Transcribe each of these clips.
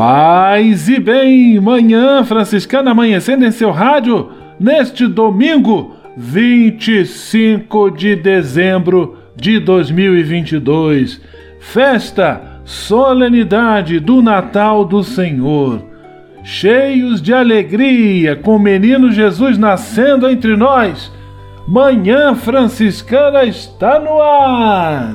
Paz e bem, manhã franciscana amanhecendo em seu rádio neste domingo, 25 de dezembro de 2022. Festa, solenidade do Natal do Senhor. Cheios de alegria, com o menino Jesus nascendo entre nós. Manhã Franciscana está no ar.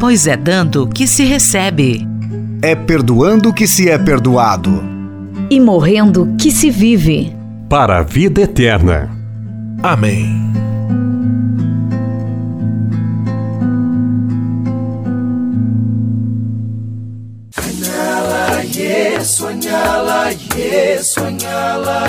Pois é dando que se recebe. É perdoando que se é perdoado. E morrendo que se vive. Para a vida eterna. Amém. Sonhá-la, yes, sonhá-la.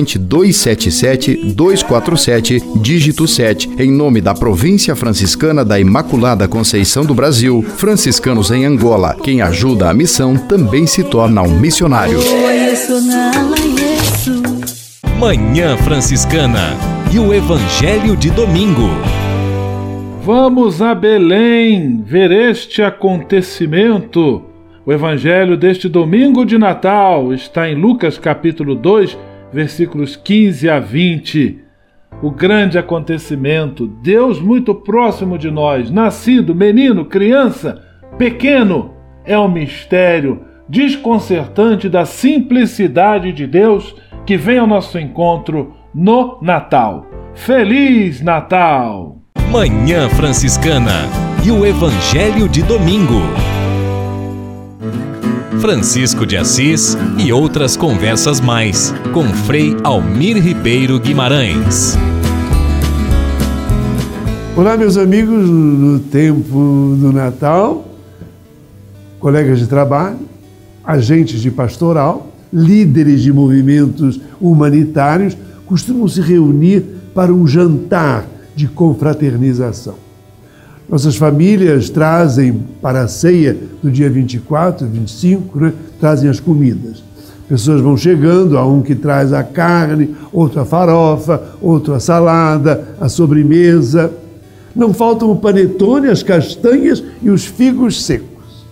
corrente 277 247, dígito 7, em nome da Província Franciscana da Imaculada Conceição do Brasil, franciscanos em Angola. Quem ajuda a missão também se torna um missionário. Manhã Franciscana e o Evangelho de Domingo. Vamos a Belém ver este acontecimento. O evangelho deste domingo de Natal está em Lucas capítulo 2, versículos 15 a 20. O grande acontecimento, Deus muito próximo de nós, nascido, menino, criança, pequeno, é o mistério desconcertante da simplicidade de Deus que vem ao nosso encontro no Natal. Feliz Natal! Manhã Franciscana e o Evangelho de Domingo. Francisco de Assis e outras conversas mais com Frei Almir Ribeiro Guimarães. Olá, meus amigos, no tempo do Natal, colegas de trabalho, agentes de pastoral, líderes de movimentos humanitários costumam se reunir para um jantar de confraternização. Nossas famílias trazem para a ceia do dia 24, 25, né, trazem as comidas. Pessoas vão chegando, há um que traz a carne, outro a farofa, outro a salada, a sobremesa. Não faltam o panetone, as castanhas e os figos secos.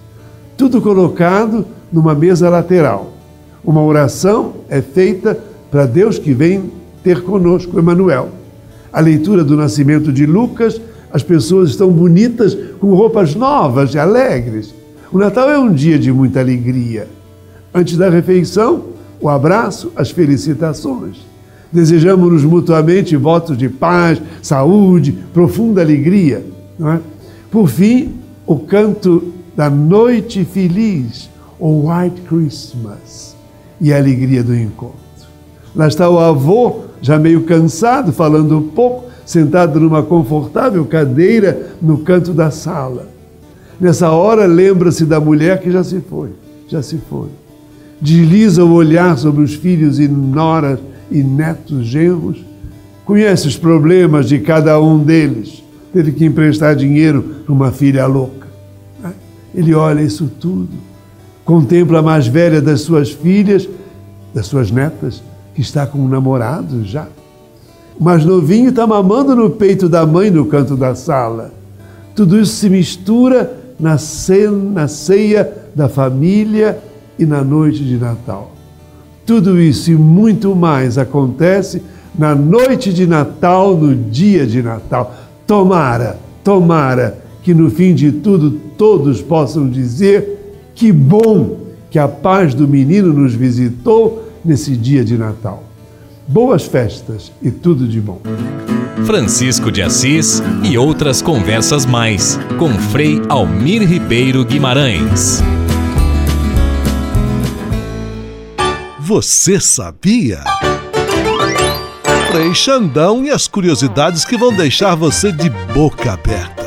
Tudo colocado numa mesa lateral. Uma oração é feita para Deus que vem ter conosco, Emmanuel. A leitura do nascimento de Lucas as pessoas estão bonitas com roupas novas e alegres. O Natal é um dia de muita alegria. Antes da refeição, o abraço, as felicitações. Desejamos-nos mutuamente votos de paz, saúde, profunda alegria. É? Por fim, o canto da noite feliz, o White Christmas, e a alegria do encontro. Lá está o avô, já meio cansado, falando pouco, sentado numa confortável cadeira no canto da sala. Nessa hora, lembra-se da mulher que já se foi, já se foi. Desliza o olhar sobre os filhos e noras e netos genros. Conhece os problemas de cada um deles. Teve que emprestar dinheiro para uma filha louca. Ele olha isso tudo, contempla a mais velha das suas filhas, das suas netas, que está com um namorado já. O mais novinho está mamando no peito da mãe no canto da sala. Tudo isso se mistura na, cena, na ceia da família e na noite de Natal. Tudo isso e muito mais acontece na noite de Natal, no dia de Natal. Tomara, tomara que no fim de tudo todos possam dizer que bom que a paz do menino nos visitou nesse dia de Natal. Boas festas e tudo de bom. Francisco de Assis e outras conversas mais com Frei Almir Ribeiro Guimarães. Você sabia? Frei Xandão e as curiosidades que vão deixar você de boca aberta.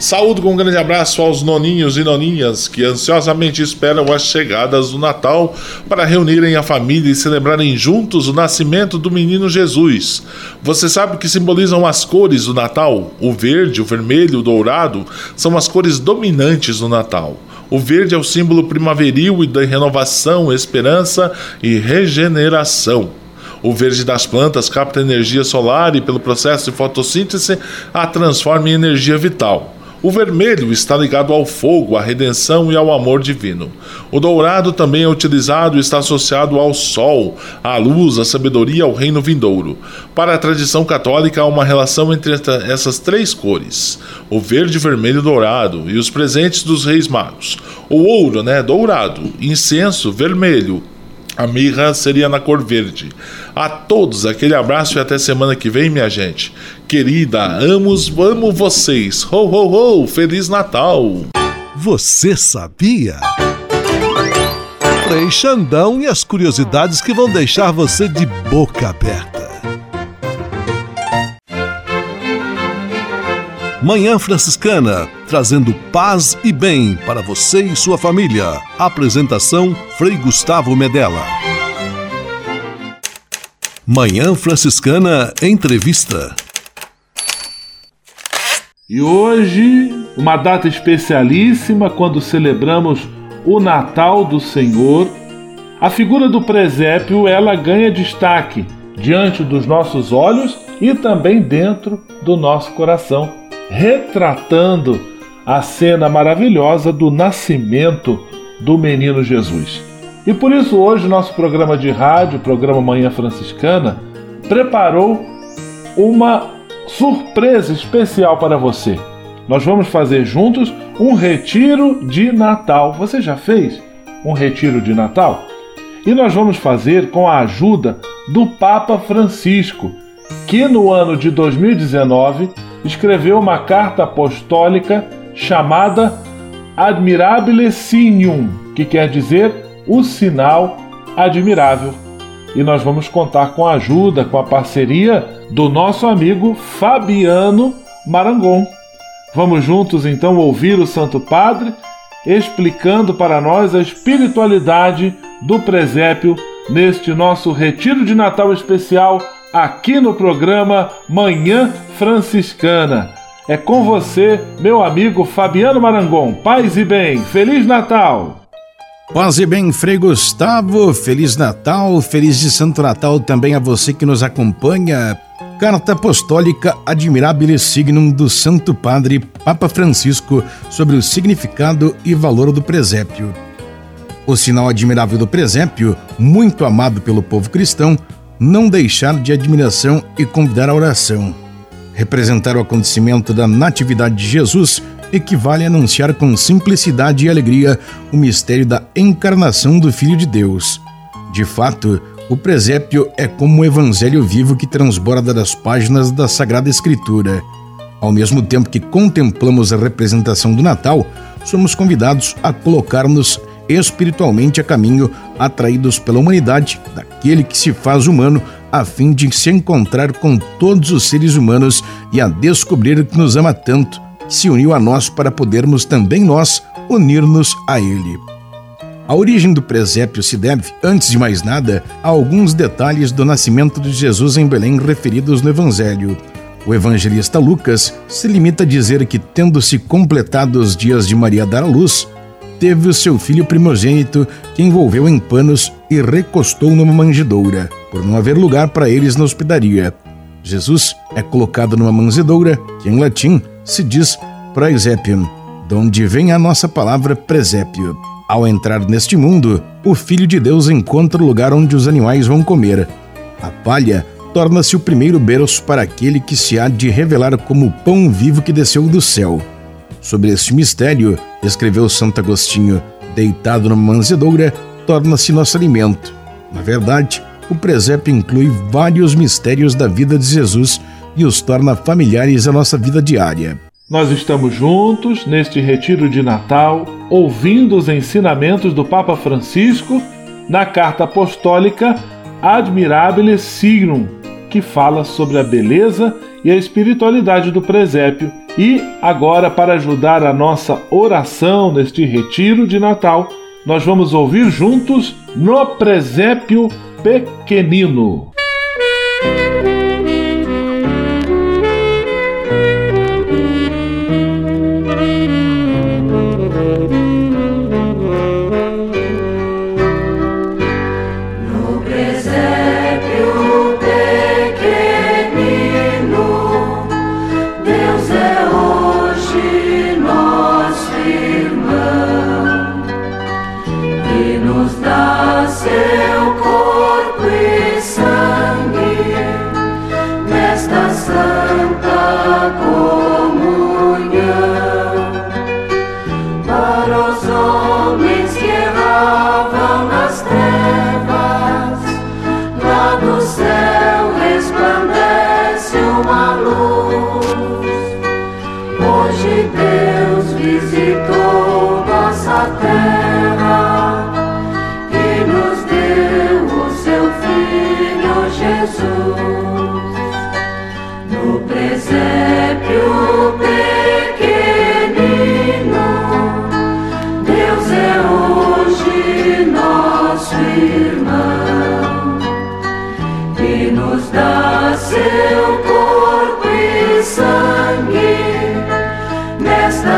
Saúdo com um grande abraço aos noninhos e noninhas que ansiosamente esperam as chegadas do Natal para reunirem a família e celebrarem juntos o nascimento do menino Jesus. Você sabe que simbolizam as cores do Natal? O verde, o vermelho, o dourado são as cores dominantes do Natal. O verde é o símbolo primaveril e da renovação, esperança e regeneração. O verde das plantas capta energia solar e, pelo processo de fotossíntese, a transforma em energia vital. O vermelho está ligado ao fogo, à redenção e ao amor divino. O dourado também é utilizado e está associado ao sol, à luz, à sabedoria, ao reino vindouro. Para a tradição católica, há uma relação entre essas três cores: o verde, vermelho dourado, e os presentes dos reis magos. O ouro, né, dourado, incenso, vermelho, a mirra seria na cor verde. A todos, aquele abraço e até semana que vem, minha gente. Querida, amos, amo vocês. Ho, ho, ho! Feliz Natal! Você sabia? Frei Xandão e as curiosidades que vão deixar você de boca aberta. Manhã Franciscana, trazendo paz e bem para você e sua família. Apresentação Frei Gustavo Medella. Manhã Franciscana Entrevista. E hoje, uma data especialíssima quando celebramos o Natal do Senhor. A figura do presépio, ela ganha destaque diante dos nossos olhos e também dentro do nosso coração retratando a cena maravilhosa do nascimento do menino Jesus. E por isso hoje nosso programa de rádio, programa Manhã Franciscana, preparou uma surpresa especial para você. Nós vamos fazer juntos um retiro de Natal. Você já fez um retiro de Natal? E nós vamos fazer com a ajuda do Papa Francisco, que no ano de 2019 escreveu uma carta apostólica chamada Admirabile Signum, que quer dizer o sinal admirável. E nós vamos contar com a ajuda, com a parceria do nosso amigo Fabiano Marangon. Vamos juntos então ouvir o Santo Padre explicando para nós a espiritualidade do presépio neste nosso retiro de Natal especial aqui no programa Manhã Franciscana. É com você, meu amigo Fabiano Marangon. Paz e bem, Feliz Natal! Paz e bem, Frei Gustavo, Feliz Natal, Feliz de Santo Natal também a você que nos acompanha. Carta Apostólica Admirabile Signum do Santo Padre Papa Francisco sobre o significado e valor do presépio. O sinal admirável do presépio, muito amado pelo povo cristão, não deixar de admiração e convidar a oração. Representar o acontecimento da Natividade de Jesus equivale a anunciar com simplicidade e alegria o mistério da encarnação do Filho de Deus. De fato, o presépio é como um evangelho vivo que transborda das páginas da Sagrada Escritura. Ao mesmo tempo que contemplamos a representação do Natal, somos convidados a colocar-nos espiritualmente a caminho, atraídos pela humanidade, daquele que se faz humano, a fim de se encontrar com todos os seres humanos e a descobrir que nos ama tanto, se uniu a nós para podermos também nós unir-nos a Ele. A origem do presépio se deve, antes de mais nada, a alguns detalhes do nascimento de Jesus em Belém referidos no Evangelho. O evangelista Lucas se limita a dizer que, tendo se completado os dias de Maria dar à luz, teve o seu filho primogênito, que envolveu em panos e recostou numa manjedoura, por não haver lugar para eles na hospedaria. Jesus é colocado numa manjedoura, que em latim se diz praesepium, de onde vem a nossa palavra presépio. Ao entrar neste mundo, o Filho de Deus encontra o lugar onde os animais vão comer. A palha torna-se o primeiro berço para aquele que se há de revelar como o pão vivo que desceu do céu. Sobre este mistério, escreveu Santo Agostinho, deitado numa manzedoura, torna-se nosso alimento. Na verdade, o presépio inclui vários mistérios da vida de Jesus e os torna familiares à nossa vida diária. Nós estamos juntos neste retiro de Natal, ouvindo os ensinamentos do Papa Francisco na carta apostólica Admirabile Signum, que fala sobre a beleza e a espiritualidade do presépio. E agora, para ajudar a nossa oração neste retiro de Natal, nós vamos ouvir juntos no presépio pequenino.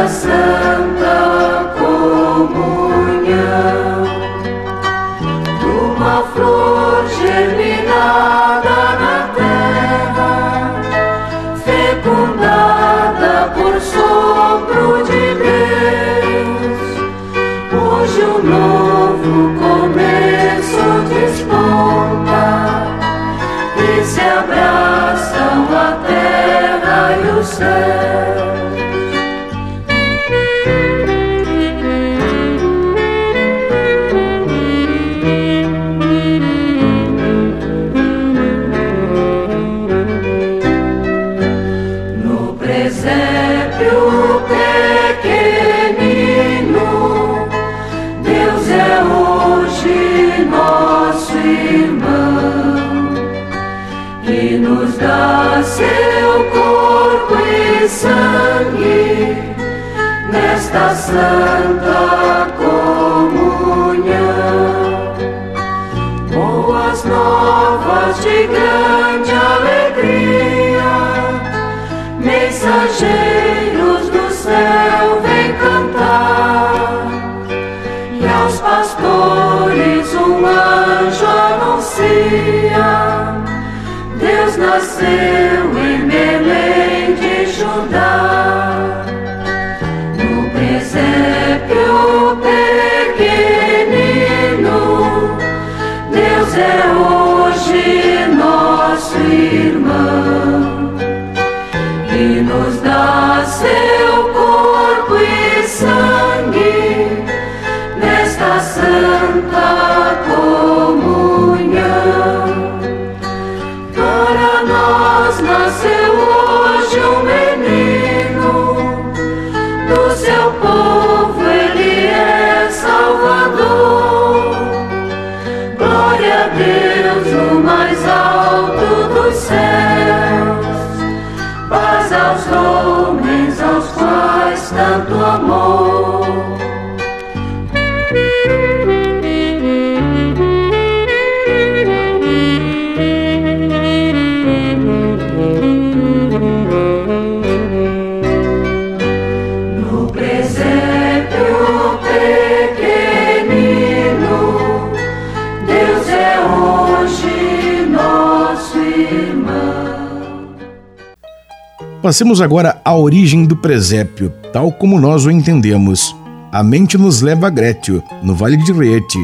santa comunhão, uma flor germinada na terra, fecundada por sopro de Deus, hoje um novo começo desponta e se abraçam a terra e o céu. Santa Passemos agora à origem do presépio, tal como nós o entendemos. A mente nos leva a Grétio, no Vale de Rieti.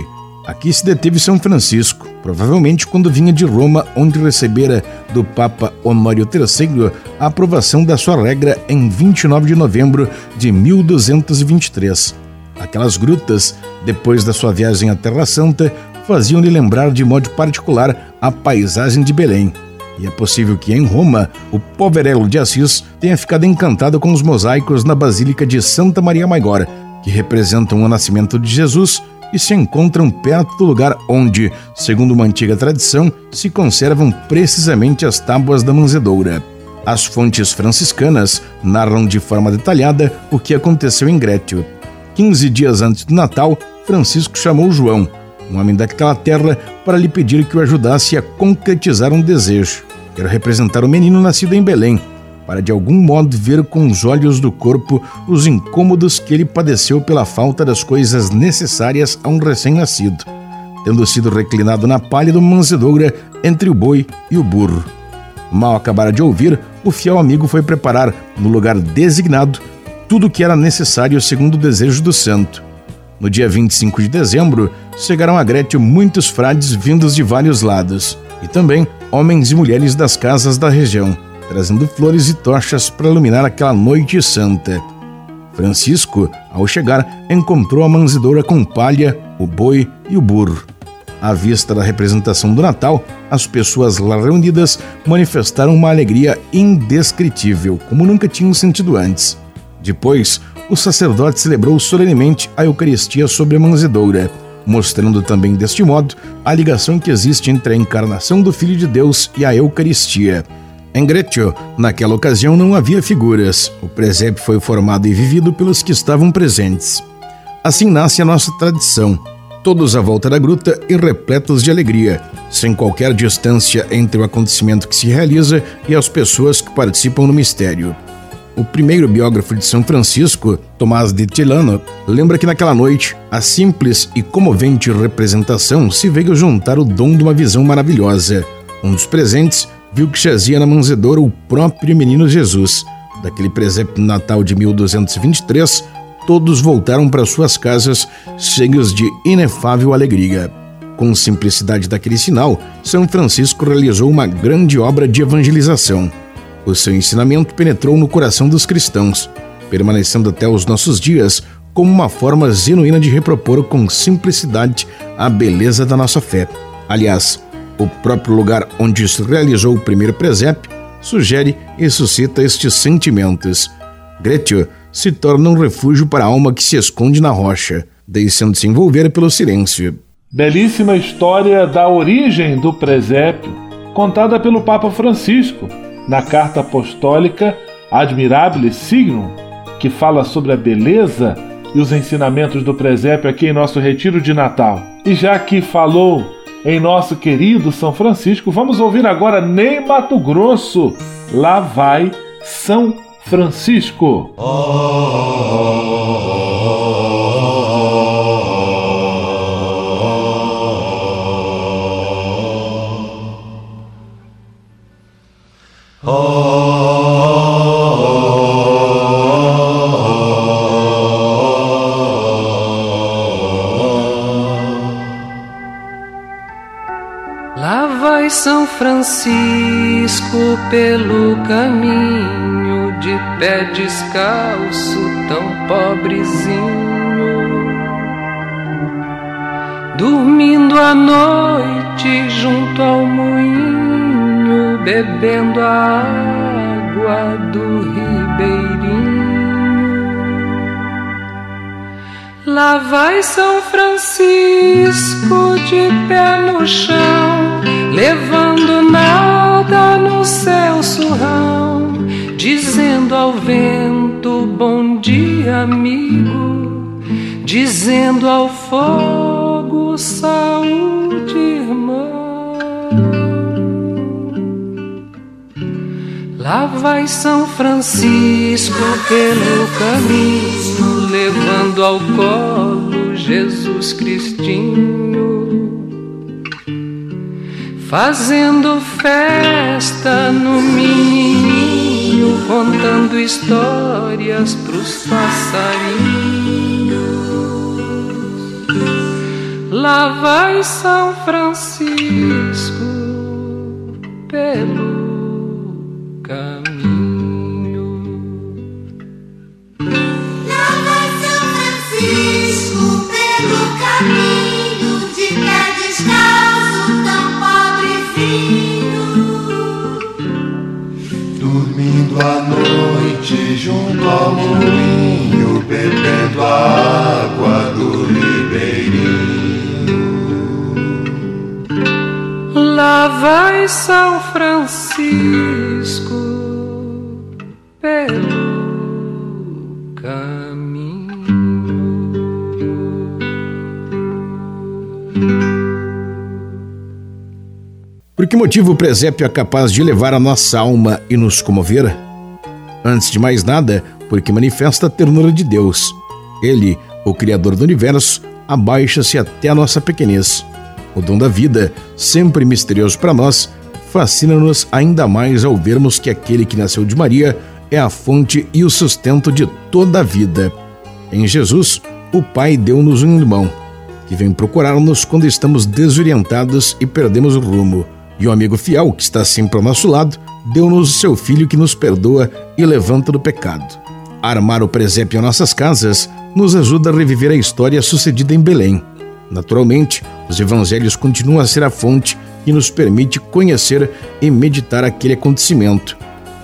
Aqui se deteve São Francisco, provavelmente quando vinha de Roma, onde recebera do Papa Honório III a aprovação da sua regra em 29 de novembro de 1223. Aquelas grutas, depois da sua viagem à Terra Santa, faziam-lhe lembrar de modo particular a paisagem de Belém. E é possível que em Roma, o poverello de Assis tenha ficado encantado com os mosaicos na Basílica de Santa Maria Maior, que representam o nascimento de Jesus e se encontram perto do lugar onde, segundo uma antiga tradição, se conservam precisamente as tábuas da manzedoura. As fontes franciscanas narram de forma detalhada o que aconteceu em Grétio. 15 dias antes do Natal, Francisco chamou João, um homem daquela terra, para lhe pedir que o ajudasse a concretizar um desejo. Quero representar o menino nascido em Belém, para de algum modo ver com os olhos do corpo os incômodos que ele padeceu pela falta das coisas necessárias a um recém-nascido, tendo sido reclinado na palha do manzedoura entre o boi e o burro. Mal acabara de ouvir, o fiel amigo foi preparar, no lugar designado, tudo o que era necessário segundo o desejo do santo. No dia 25 de dezembro, chegaram a Grétio muitos frades vindos de vários lados, e também homens e mulheres das casas da região, trazendo flores e tochas para iluminar aquela noite santa. Francisco, ao chegar, encontrou a manzedoura com palha, o boi e o burro. À vista da representação do Natal, as pessoas lá reunidas manifestaram uma alegria indescritível, como nunca tinham sentido antes. Depois, o sacerdote celebrou solenemente a Eucaristia sobre a manzedoura, mostrando também deste modo a ligação que existe entre a encarnação do Filho de Deus e a Eucaristia. Em Greccio, naquela ocasião não havia figuras, o presépio foi formado e vivido pelos que estavam presentes. Assim nasce a nossa tradição, todos à volta da gruta e repletos de alegria, sem qualquer distância entre o acontecimento que se realiza e as pessoas que participam no mistério. O primeiro biógrafo de São Francisco, Tomás de Tilano, lembra que naquela noite, a simples e comovente representação se veio juntar o dom de uma visão maravilhosa. Um dos presentes viu que jazia na manzedoura o próprio menino Jesus. Daquele presépio natal de 1223, todos voltaram para suas casas cheios de inefável alegria. Com simplicidade daquele sinal, São Francisco realizou uma grande obra de evangelização. O seu ensinamento penetrou no coração dos cristãos, permanecendo até os nossos dias como uma forma genuína de repropor com simplicidade a beleza da nossa fé. Aliás, o próprio lugar onde se realizou o primeiro presépio sugere e suscita estes sentimentos. Gretio se torna um refúgio para a alma que se esconde na rocha, deixando-se envolver pelo silêncio. Belíssima história da origem do presépio, contada pelo Papa Francisco na carta apostólica Admirabile Signum, que fala sobre a beleza e os ensinamentos do presépio aqui em nosso retiro de Natal. E já que falou em nosso querido São Francisco, vamos ouvir agora Ney Mato Grosso. Lá vai São Francisco. Oh, oh, oh, Francisco pelo caminho, de pé descalço, tão pobrezinho. Dormindo à noite junto ao moinho, bebendo a água do ribeirinho. Lá vai São Francisco de pé no chão levando céu surrão, dizendo ao vento bom dia, amigo, dizendo ao fogo saúde, irmão. Lá vai São Francisco pelo caminho, levando ao colo Jesus Cristinho fazendo festa no menininho, contando histórias pros passarinhos. Lá vai São Francisco pelo caminho. Junto ao moinho, bebendo a água do ribeirinho. Lá vai São Francisco pelo caminho. Por que motivo o presépio é capaz de levar a nossa alma e nos comover? Antes de mais nada, porque manifesta a ternura de Deus. Ele, o Criador do universo, abaixa-se até a nossa pequenez. O dom da vida, sempre misterioso para nós, fascina-nos ainda mais ao vermos que aquele que nasceu de Maria é a fonte e o sustento de toda a vida. Em Jesus, o Pai deu-nos um irmão, que vem procurar-nos quando estamos desorientados e perdemos o rumo. E o amigo fiel, que está sempre ao nosso lado, deu-nos o seu filho que nos perdoa e levanta do pecado. Armar o presépio em nossas casas nos ajuda a reviver a história sucedida em Belém. Naturalmente, os evangelhos continuam a ser a fonte que nos permite conhecer e meditar aquele acontecimento.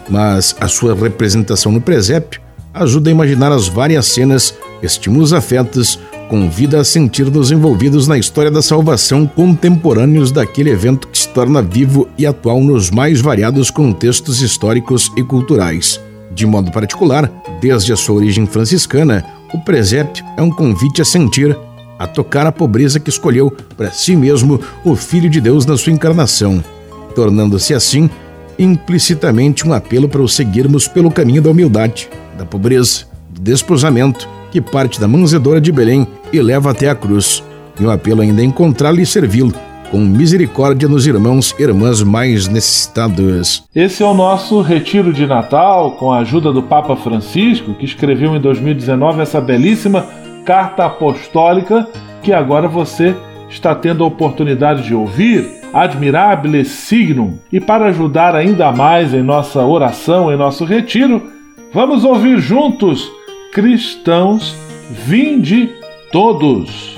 Mas a sua representação no presépio ajuda a imaginar as várias cenas, estimula os afetos, convida a sentir-nos envolvidos na história da salvação contemporâneos daquele evento torna vivo e atual nos mais variados contextos históricos e culturais. De modo particular, desde a sua origem franciscana, o presépio é um convite a sentir, a tocar a pobreza que escolheu para si mesmo o Filho de Deus na sua encarnação, tornando-se assim implicitamente um apelo para o seguirmos pelo caminho da humildade, da pobreza, do desposamento, que parte da manzedora de Belém e leva até a cruz, e um apelo ainda a encontrá-lo e servi-lo, com misericórdia nos irmãos e irmãs mais necessitados. Esse é o nosso retiro de Natal, com a ajuda do Papa Francisco, que escreveu em 2019 essa belíssima carta apostólica que agora você está tendo a oportunidade de ouvir. Admirabile Signum. E para ajudar ainda mais em nossa oração, em nosso retiro, vamos ouvir juntos Cristãos, vinde todos.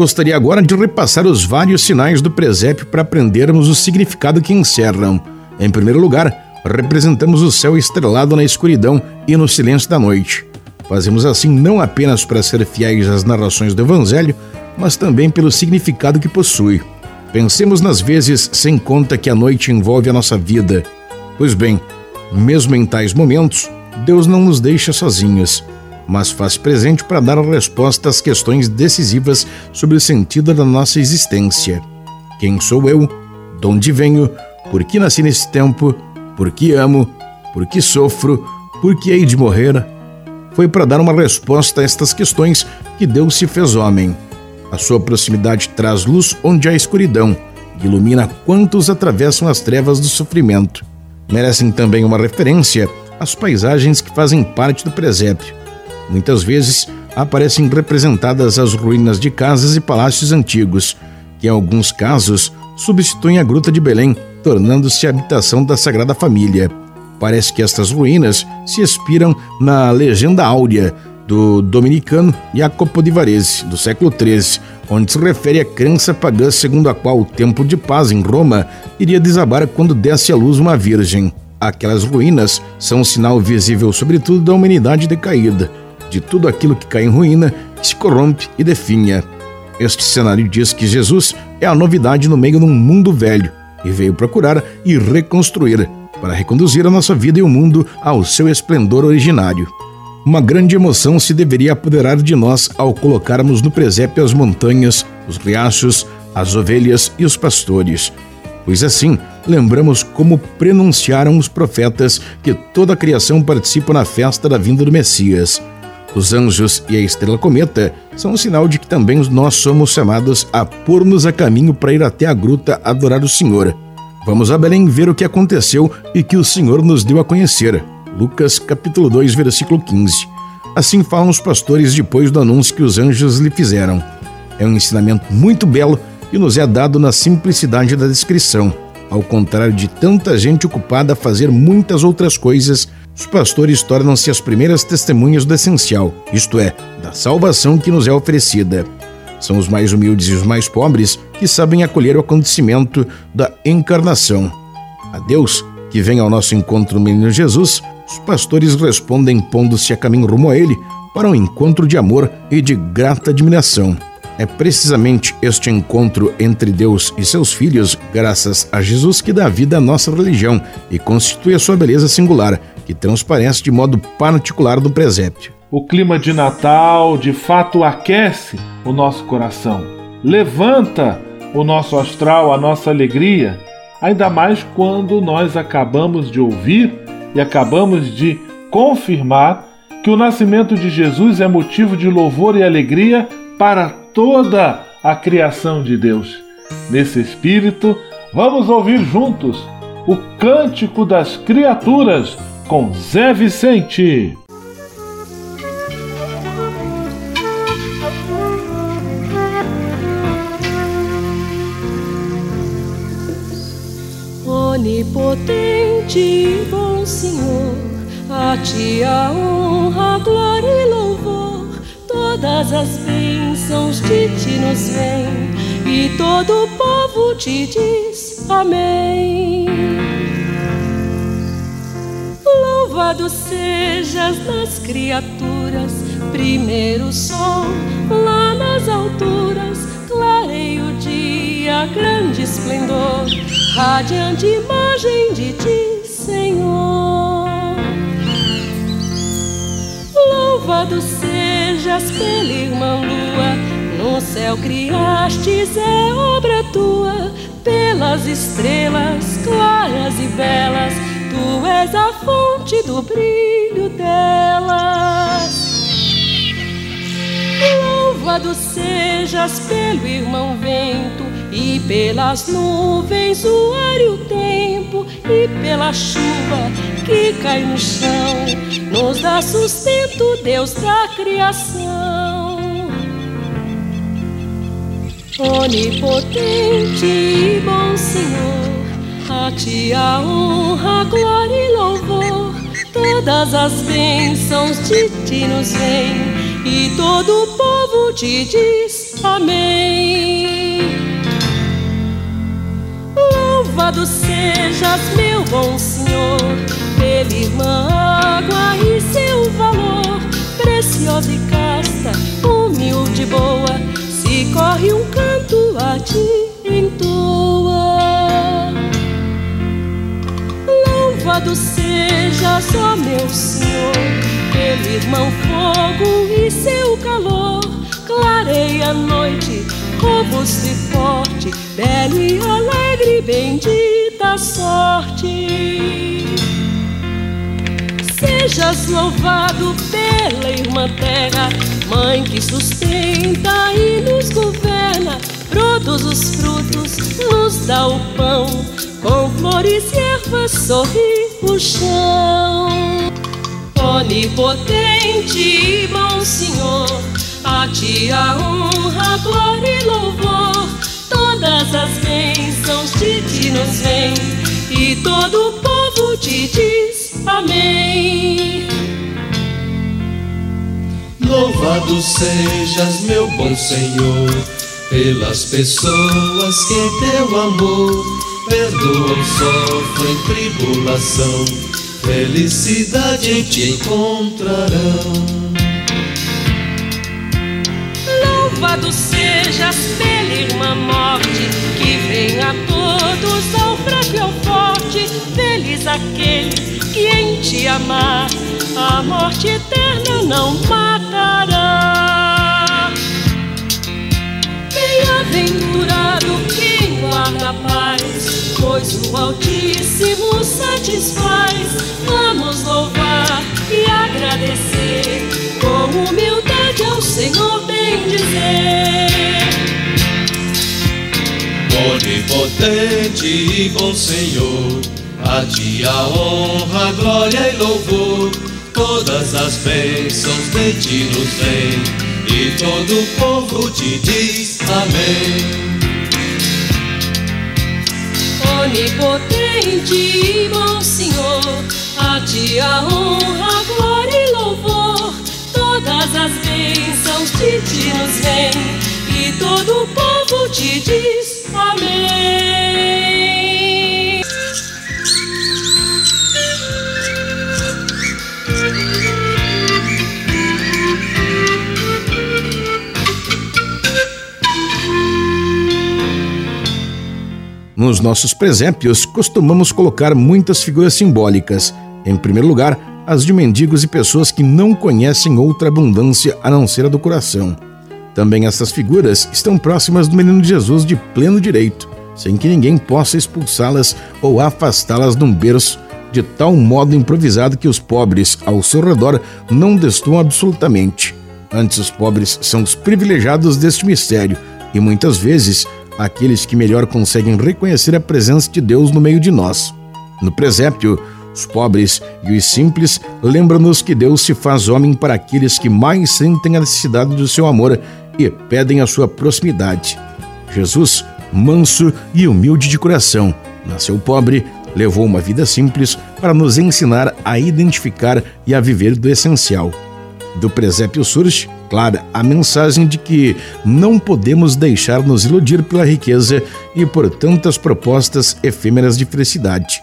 Gostaria agora de repassar os vários sinais do presépio para aprendermos o significado que encerram. Em primeiro lugar, representamos o céu estrelado na escuridão e no silêncio da noite. Fazemos assim não apenas para ser fiéis às narrações do Evangelho, mas também pelo significado que possui. Pensemos nas vezes sem conta que a noite envolve a nossa vida. Pois bem, mesmo em tais momentos, Deus não nos deixa sozinhos, mas faz presente para dar resposta às questões decisivas sobre o sentido da nossa existência. Quem sou eu? De onde venho? Por que nasci nesse tempo? Por que amo? Por que sofro? Por que hei de morrer? Foi para dar uma resposta a estas questões que Deus se fez homem. A sua proximidade traz luz onde há escuridão e ilumina quantos atravessam as trevas do sofrimento. Merecem também uma referência às paisagens que fazem parte do presépio. Muitas vezes aparecem representadas as ruínas de casas e palácios antigos, que em alguns casos substituem a Gruta de Belém, tornando-se a habitação da Sagrada Família. Parece que estas ruínas se inspiram na legenda áurea do dominicano Jacopo de Varese, do século XIII, onde se refere à crença pagã segundo a qual o Templo de Paz em Roma iria desabar quando desse à luz uma virgem. Aquelas ruínas são um sinal visível, sobretudo, da humanidade decaída, de tudo aquilo que cai em ruína, se corrompe e definha. Este cenário diz que Jesus é a novidade no meio de um mundo velho e veio procurar e reconstruir, para reconduzir a nossa vida e o mundo ao seu esplendor originário. Uma grande emoção se deveria apoderar de nós ao colocarmos no presépio as montanhas, os riachos, as ovelhas e os pastores. Pois assim, lembramos como prenunciaram os profetas que toda a criação participa na festa da vinda do Messias. Os anjos e a estrela cometa são um sinal de que também nós somos chamados a pôr-nos a caminho para ir até a gruta adorar o Senhor. Vamos a Belém ver o que aconteceu e que o Senhor nos deu a conhecer. Lucas capítulo 2, versículo 15. Assim falam os pastores depois do anúncio que os anjos lhe fizeram. É um ensinamento muito belo e nos é dado na simplicidade da descrição. Ao contrário de tanta gente ocupada a fazer muitas outras coisas, os pastores tornam-se as primeiras testemunhas do essencial, isto é, da salvação que nos é oferecida. São os mais humildes e os mais pobres que sabem acolher o acontecimento da encarnação. A Deus, que vem ao nosso encontro no menino Jesus, os pastores respondem pondo-se a caminho rumo a ele para um encontro de amor e de grata admiração. É precisamente este encontro entre Deus e seus filhos, graças a Jesus, que dá vida à nossa religião e constitui a sua beleza singular, que transparece de modo particular no presépio. O clima de Natal de fato aquece o nosso coração, levanta o nosso astral, a nossa alegria, ainda mais quando nós acabamos de ouvir e acabamos de confirmar que o nascimento de Jesus é motivo de louvor e alegria para toda a criação de Deus. Nesse espírito, vamos ouvir juntos o Cântico das Criaturas com Zé Vicente. Onipotente e bom Senhor, a ti a honra, glória e louvor, todas as bênçãos de ti nos vêm, e todo o povo te diz amém. Louvado sejas nas criaturas, primeiro sol lá nas alturas, clareia o dia, grande esplendor, radiante imagem de ti, Senhor. Louvado sejas pela irmã lua, no céu criastes é obra tua, pelas estrelas claras e belas, tu és a fonte do brilho delas. Louvado sejas pelo irmão vento, e pelas nuvens o ar e o tempo, e pela chuva que cai no chão, nos dá sustento, Deus da criação. Onipotente e bom Senhor, a ti a honra, glória e louvor, todas as bênçãos de ti nos vêm, e todo o povo te diz amém. Louvado sejas, meu bom Senhor, pela irmã água e seu valor, preciosa e casta, humilde e boa, se corre um canto a ti entoa. Louvado sejas, ó meu Senhor, pelo irmão fogo e seu calor, clareia a noite, robusto e forte, belo e alegre, bendita sorte. Sejas louvado pela irmã terra, mãe que sustenta e nos governa, produz os frutos, nos dá o pão, com flores e ervas sorri o chão. Onipotente e bom Senhor, a ti a honra, glória e louvor, todas as bênçãos de ti nos vêm, e todo o povo te diz amém. Louvado sejas, meu bom Senhor, pelas pessoas que teu amor perdoam, sofrem tribulação, felicidade em ti encontrarão. Louvado sejas pela irmã morte, que vem a todos ao fraco e ao forte. Feliz aquele que em ti amar, a morte eterna não matará. Bem-aventurado quem guarda a paz, pois o Altíssimo satisfaz. Vamos louvar e agradecer, com humildade ao Senhor bem dizer. Onipotente e bom Senhor, a ti a honra, glória e louvor, todas as bênçãos de ti nos vêm, e todo o povo te diz amém. Onipotente e bom Senhor, a ti a honra, glória e louvor, todas as bênçãos de ti nos vêm, e todo o povo te diz amém. Nos nossos presépios, costumamos colocar muitas figuras simbólicas. Em primeiro lugar, as de mendigos e pessoas que não conhecem outra abundância a não ser a do coração. Também essas figuras estão próximas do menino Jesus de pleno direito, sem que ninguém possa expulsá-las ou afastá-las de um berço de tal modo improvisado que os pobres ao seu redor não destoam absolutamente. Antes, os pobres são os privilegiados deste mistério e muitas vezes aqueles que melhor conseguem reconhecer a presença de Deus no meio de nós. No presépio, os pobres e os simples lembram-nos que Deus se faz homem para aqueles que mais sentem a necessidade do seu amor e pedem a sua proximidade. Jesus, manso e humilde de coração, nasceu pobre, levou uma vida simples para nos ensinar a identificar e a viver do essencial. Do presépio surge, clara, a mensagem de que não podemos deixar nos iludir pela riqueza e por tantas propostas efêmeras de felicidade.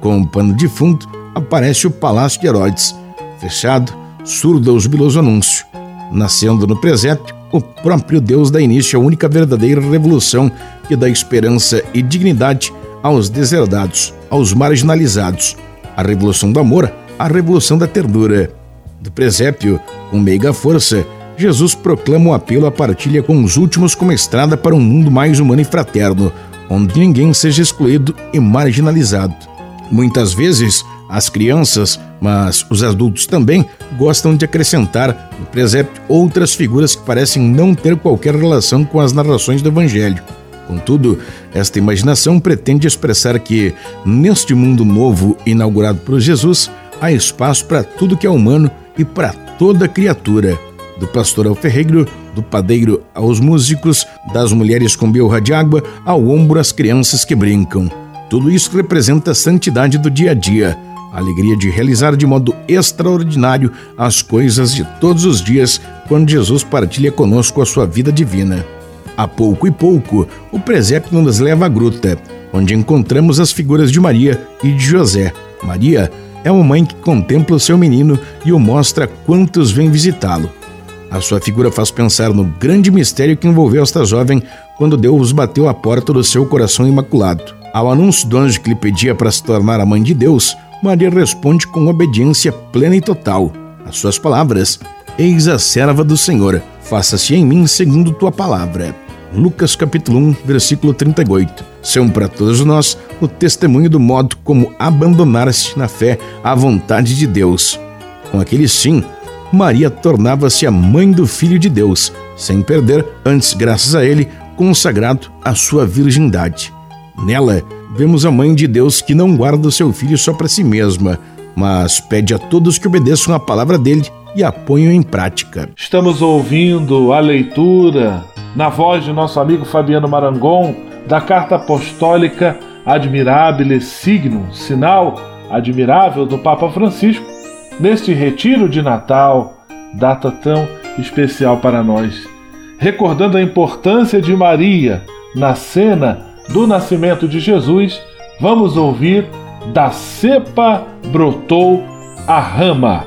Com um pano de fundo, aparece o palácio de Herodes, fechado, surdo aos jubiloso anúncio. Nascendo no presépio, o próprio Deus dá início à única verdadeira revolução que dá esperança e dignidade aos deserdados, aos marginalizados. A revolução do amor, a revolução da ternura. Do presépio, com meiga força, Jesus proclama o apelo à partilha com os últimos como estrada para um mundo mais humano e fraterno, onde ninguém seja excluído e marginalizado. Muitas vezes, as crianças, mas os adultos também, gostam de acrescentar no presépio outras figuras que parecem não ter qualquer relação com as narrações do Evangelho. Contudo, esta imaginação pretende expressar que, neste mundo novo inaugurado por Jesus, há espaço para tudo que é humano e para toda criatura. Do pastor ao ferreiro, do padeiro aos músicos, das mulheres com biorra de água ao ombro às crianças que brincam. Tudo isso representa a santidade do dia a dia a alegria de realizar de modo extraordinário as coisas de todos os dias quando Jesus partilha conosco a sua vida divina. A pouco e pouco, o presépio nos leva à gruta, onde encontramos as figuras de Maria e de José. Maria é uma mãe que contempla o seu menino e o mostra quantos vêm visitá-lo. A sua figura faz pensar no grande mistério que envolveu esta jovem quando Deus bateu a porta do seu coração imaculado. Ao anúncio do anjo que lhe pedia para se tornar a mãe de Deus, Maria responde com obediência plena e total. As suas palavras: Eis a serva do Senhor, faça-se em mim segundo tua palavra. Lucas capítulo 1, versículo 38. São para todos nós o testemunho do modo como abandonar-se na fé à vontade de Deus. Com aquele sim, Maria tornava-se a mãe do Filho de Deus, sem perder, antes graças a ele, consagrado a sua virgindade. Nela, vemos a mãe de Deus que não guarda o seu filho só para si mesma, mas pede a todos que obedeçam a palavra dele e a ponham em prática. Estamos ouvindo a leitura, na voz de nosso amigo Fabiano Marangon, da carta apostólica Admirabile Signum, sinal admirável do Papa Francisco, neste retiro de Natal, data tão especial para nós. Recordando a importância de Maria na cena do nascimento de Jesus, vamos ouvir Da cepa brotou a rama.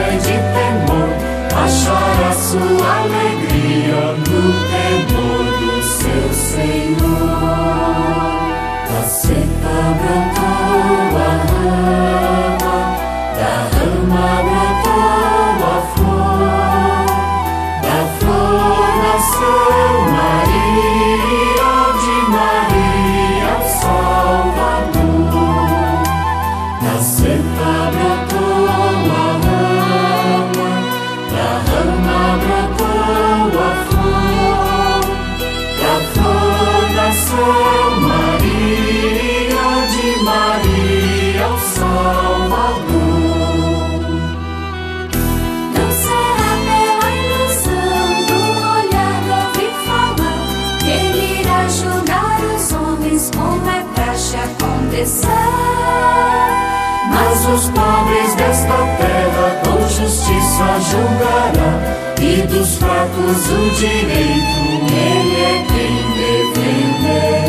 Ciência e de temor, achará sua alegria dos fracos o direito ele é quem defenderá.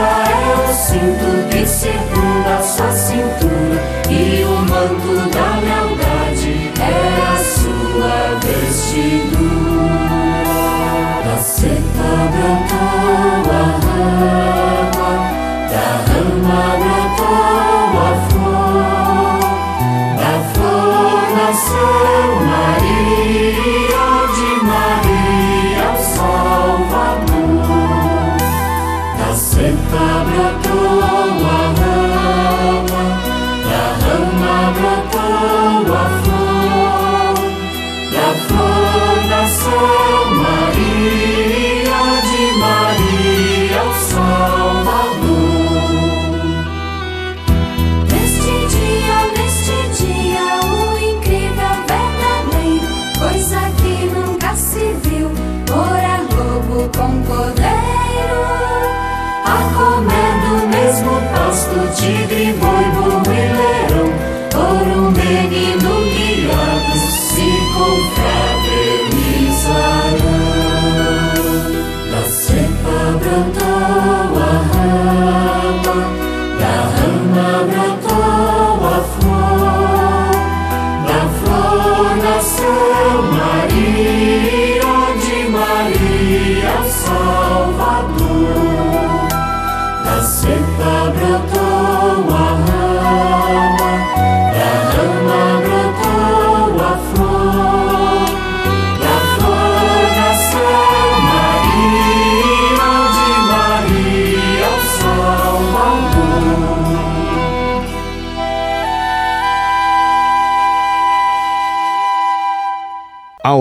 Justiça é o cinto que circunda a sua cintura e o manto da lealdade é a sua vestidura. Da seca brotou a rama,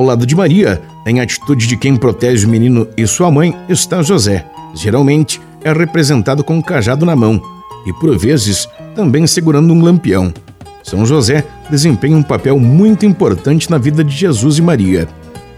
lado de Maria, em atitude de quem protege o menino e sua mãe, está José. Geralmente é representado com um cajado na mão e, por vezes, também segurando um lampião. São José desempenha um papel muito importante na vida de Jesus e Maria.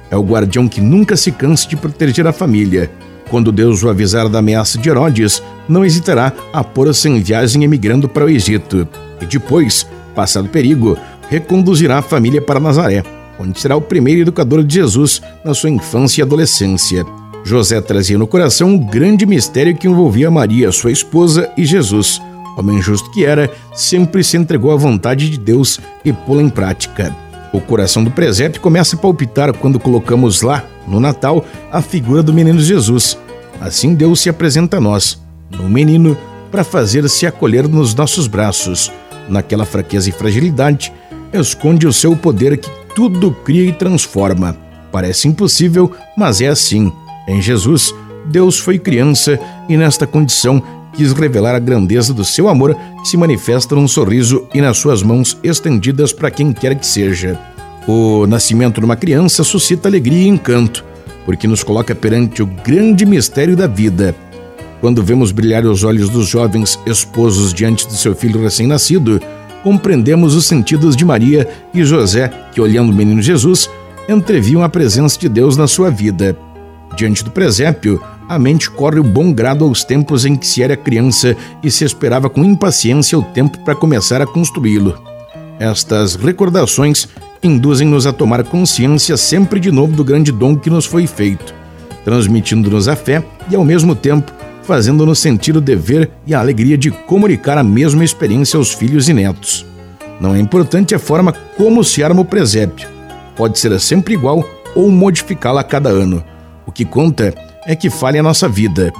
É o guardião que nunca se cansa de proteger a família. Quando Deus o avisar da ameaça de Herodes, não hesitará a pôr-se em viagem emigrando para o Egito. E depois, passado perigo, reconduzirá a família para Nazaré, onde será o primeiro educador de Jesus na sua infância e adolescência. José trazia no coração um grande mistério que envolvia Maria, sua esposa, e Jesus. Homem justo que era, sempre se entregou à vontade de Deus e pô-la em prática. O coração do presépio começa a palpitar quando colocamos lá, no Natal, a figura do menino Jesus. Assim Deus se apresenta a nós, no menino, para fazer-se acolher nos nossos braços. Naquela fraqueza e fragilidade, esconde o seu poder que tudo cria e transforma. Parece impossível, mas é assim. Em Jesus, Deus foi criança e, nesta condição, quis revelar a grandeza do seu amor que se manifesta num sorriso e nas suas mãos estendidas para quem quer que seja. O nascimento de uma criança suscita alegria e encanto, porque nos coloca perante o grande mistério da vida. Quando vemos brilhar os olhos dos jovens esposos diante de seu filho recém-nascido, compreendemos os sentidos de Maria e José, que, olhando o menino Jesus, entreviam a presença de Deus na sua vida. Diante do presépio, a mente corre o bom grado aos tempos em que se era criança e se esperava com impaciência o tempo para começar a construí-lo. Estas recordações induzem-nos a tomar consciência sempre de novo do grande dom que nos foi feito, transmitindo-nos a fé e, ao mesmo tempo, fazendo-nos sentir o dever e a alegria de comunicar a mesma experiência aos filhos e netos. Não é importante a forma como se arma o presépio. Pode ser sempre igual ou modificá-la a cada ano. O que conta é que fale a nossa vida.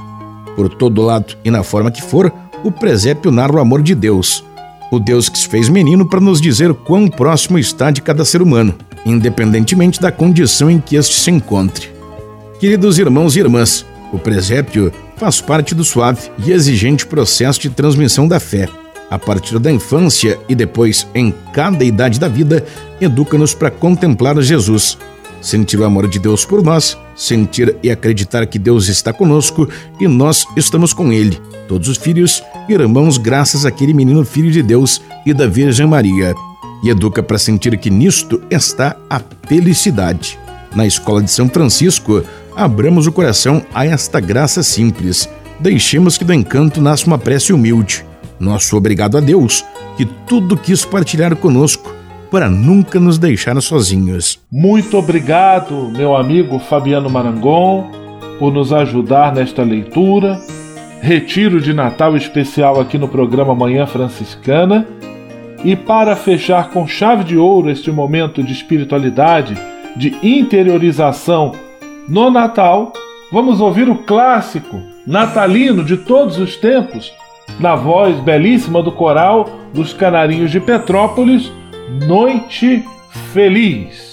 Por todo lado e na forma que for, o presépio narra o amor de Deus. O Deus que se fez menino para nos dizer quão próximo está de cada ser humano, independentemente da condição em que este se encontre. Queridos irmãos e irmãs, o presépio faz parte do suave e exigente processo de transmissão da fé. A partir da infância e depois em cada idade da vida, educa-nos para contemplar Jesus, sentir o amor de Deus por nós, sentir e acreditar que Deus está conosco e nós estamos com Ele. Todos os filhos irmãos graças àquele menino filho de Deus e da Virgem Maria. E educa para sentir que nisto está a felicidade. Na escola de São Francisco, abramos o coração a esta graça simples. Deixemos que do encanto nasça uma prece humilde. Nosso obrigado a Deus, que tudo quis partilhar conosco, para nunca nos deixar sozinhos. Muito obrigado, meu amigo Fabiano Marangon, por nos ajudar nesta leitura retiro de Natal especial aqui no programa Manhã Franciscana. E para fechar com chave de ouro este momento de espiritualidade, de interiorização no Natal, vamos ouvir o clássico natalino de todos os tempos, na voz belíssima do coral dos Canarinhos de Petrópolis, Noite Feliz.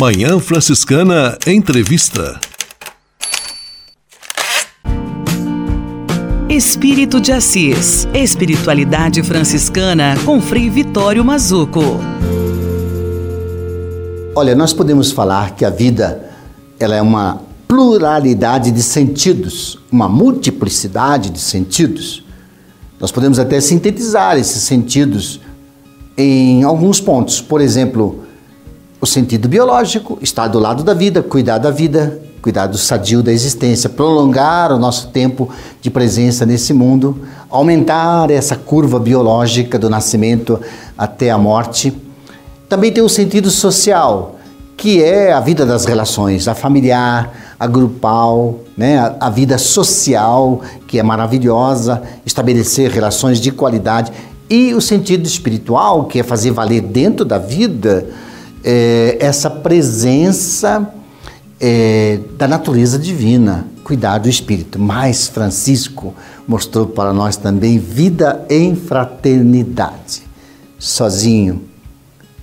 Manhã Franciscana Entrevista. Espírito de Assis. Espiritualidade franciscana com Frei Vitório Mazuco. Olha, nós podemos falar que a vida ela é uma pluralidade de sentidos, uma multiplicidade de sentidos. Nós podemos até sintetizar esses sentidos em alguns pontos. Por exemplo, o sentido biológico, estar do lado da vida, cuidar da vida, cuidar do sadio da existência, prolongar o nosso tempo de presença nesse mundo, aumentar essa curva biológica do nascimento até a morte. Também tem o sentido social, que é a vida das relações, a familiar, a grupal, né? a, a vida social, que é maravilhosa, estabelecer relações de qualidade, e o sentido espiritual, que é fazer valer dentro da vida é, essa presença é, da natureza divina, cuidar do espírito. Mas Francisco mostrou para nós também vida em fraternidade. Sozinho,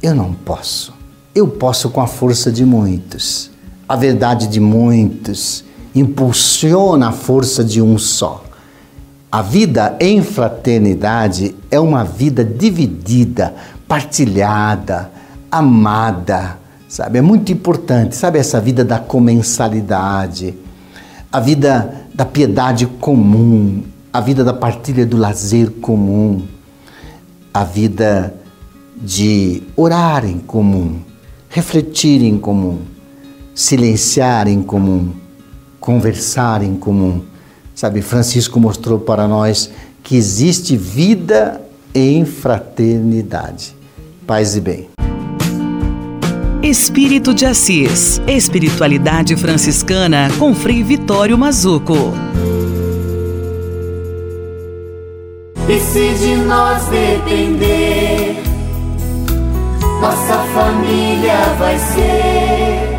eu não posso. Eu posso com a força de muitos. A verdade de muitos impulsiona a força de um só. A vida em fraternidade é uma vida dividida, partilhada, amada, sabe? É muito importante, sabe? Essa vida da comensalidade, a vida da piedade comum, a vida da partilha do lazer comum, a vida de orar em comum, refletir em comum, silenciar em comum, conversar em comum. Sabe, Francisco mostrou para nós que existe vida em fraternidade. Paz e bem. Espírito de Assis. Espiritualidade franciscana com Frei Vitório Mazuco. E se de nós depender, nossa família vai ser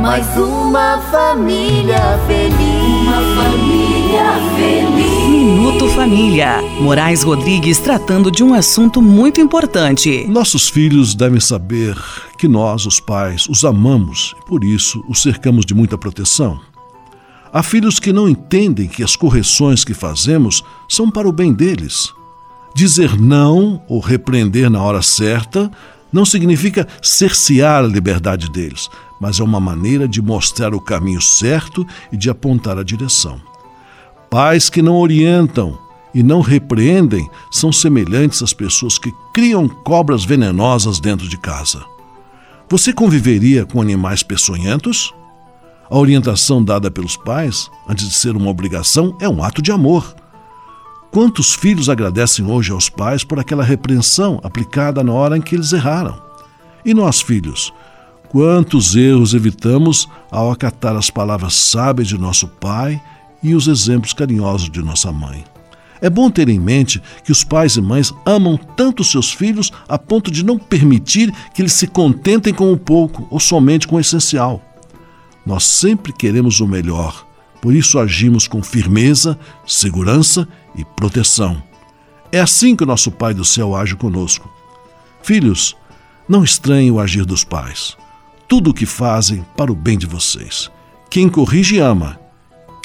mais uma família feliz. Uma família feliz. Minuto Família. Moraes Rodrigues tratando de um assunto muito importante. Nossos filhos devem saber que nós, os pais, os amamos e por isso os cercamos de muita proteção. Há filhos que não entendem que as correções que fazemos são para o bem deles. Dizer não ou repreender na hora certa não significa cercear a liberdade deles, mas é uma maneira de mostrar o caminho certo e de apontar a direção. Pais que não orientam e não repreendem são semelhantes às pessoas que criam cobras venenosas dentro de casa. Você conviveria com animais peçonhentos? A orientação dada pelos pais, antes de ser uma obrigação, é um ato de amor. Quantos filhos agradecem hoje aos pais por aquela repreensão aplicada na hora em que eles erraram? E nós, filhos, quantos erros evitamos ao acatar as palavras sábias de nosso pai e os exemplos carinhosos de nossa mãe? É bom ter em mente que os pais e mães amam tanto seus filhos a ponto de não permitir que eles se contentem com o pouco ou somente com o essencial. Nós sempre queremos o melhor, por isso agimos com firmeza, segurança e proteção. É assim que o nosso Pai do céu age conosco. Filhos, não estranhem o agir dos pais. Tudo o que fazem para o bem de vocês. Quem corrige ama.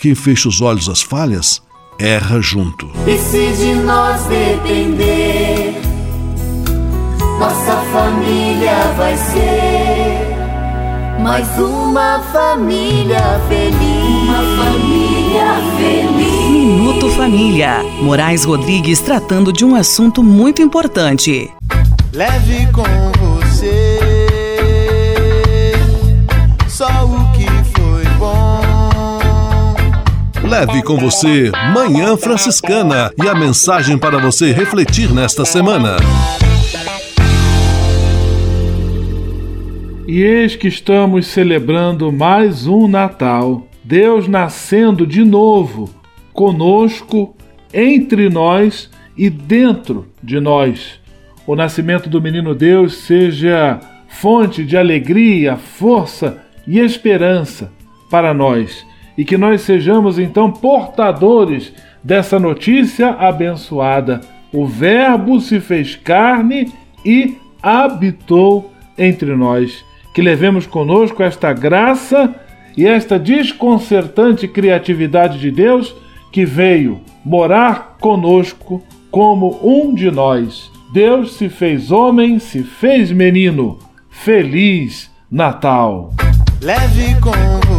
Quem fecha os olhos às falhas, erra junto. E se de nós depender, nossa família vai ser mais uma família feliz. Uma família feliz. Minuto Família. Moraes Rodrigues tratando de um assunto muito importante. Leve com Leve com você Manhã Franciscana e a mensagem para você refletir nesta semana. E eis que estamos celebrando mais um Natal. Deus nascendo de novo, conosco, entre nós e dentro de nós. O nascimento do menino Deus seja fonte de alegria, força e esperança para nós. E que nós sejamos então portadores dessa notícia abençoada. O Verbo se fez carne e habitou entre nós que levemos conosco esta graça e esta desconcertante criatividade de Deus que veio morar conosco como um de nós. Deus se fez homem, se fez menino. Feliz Natal! Leve com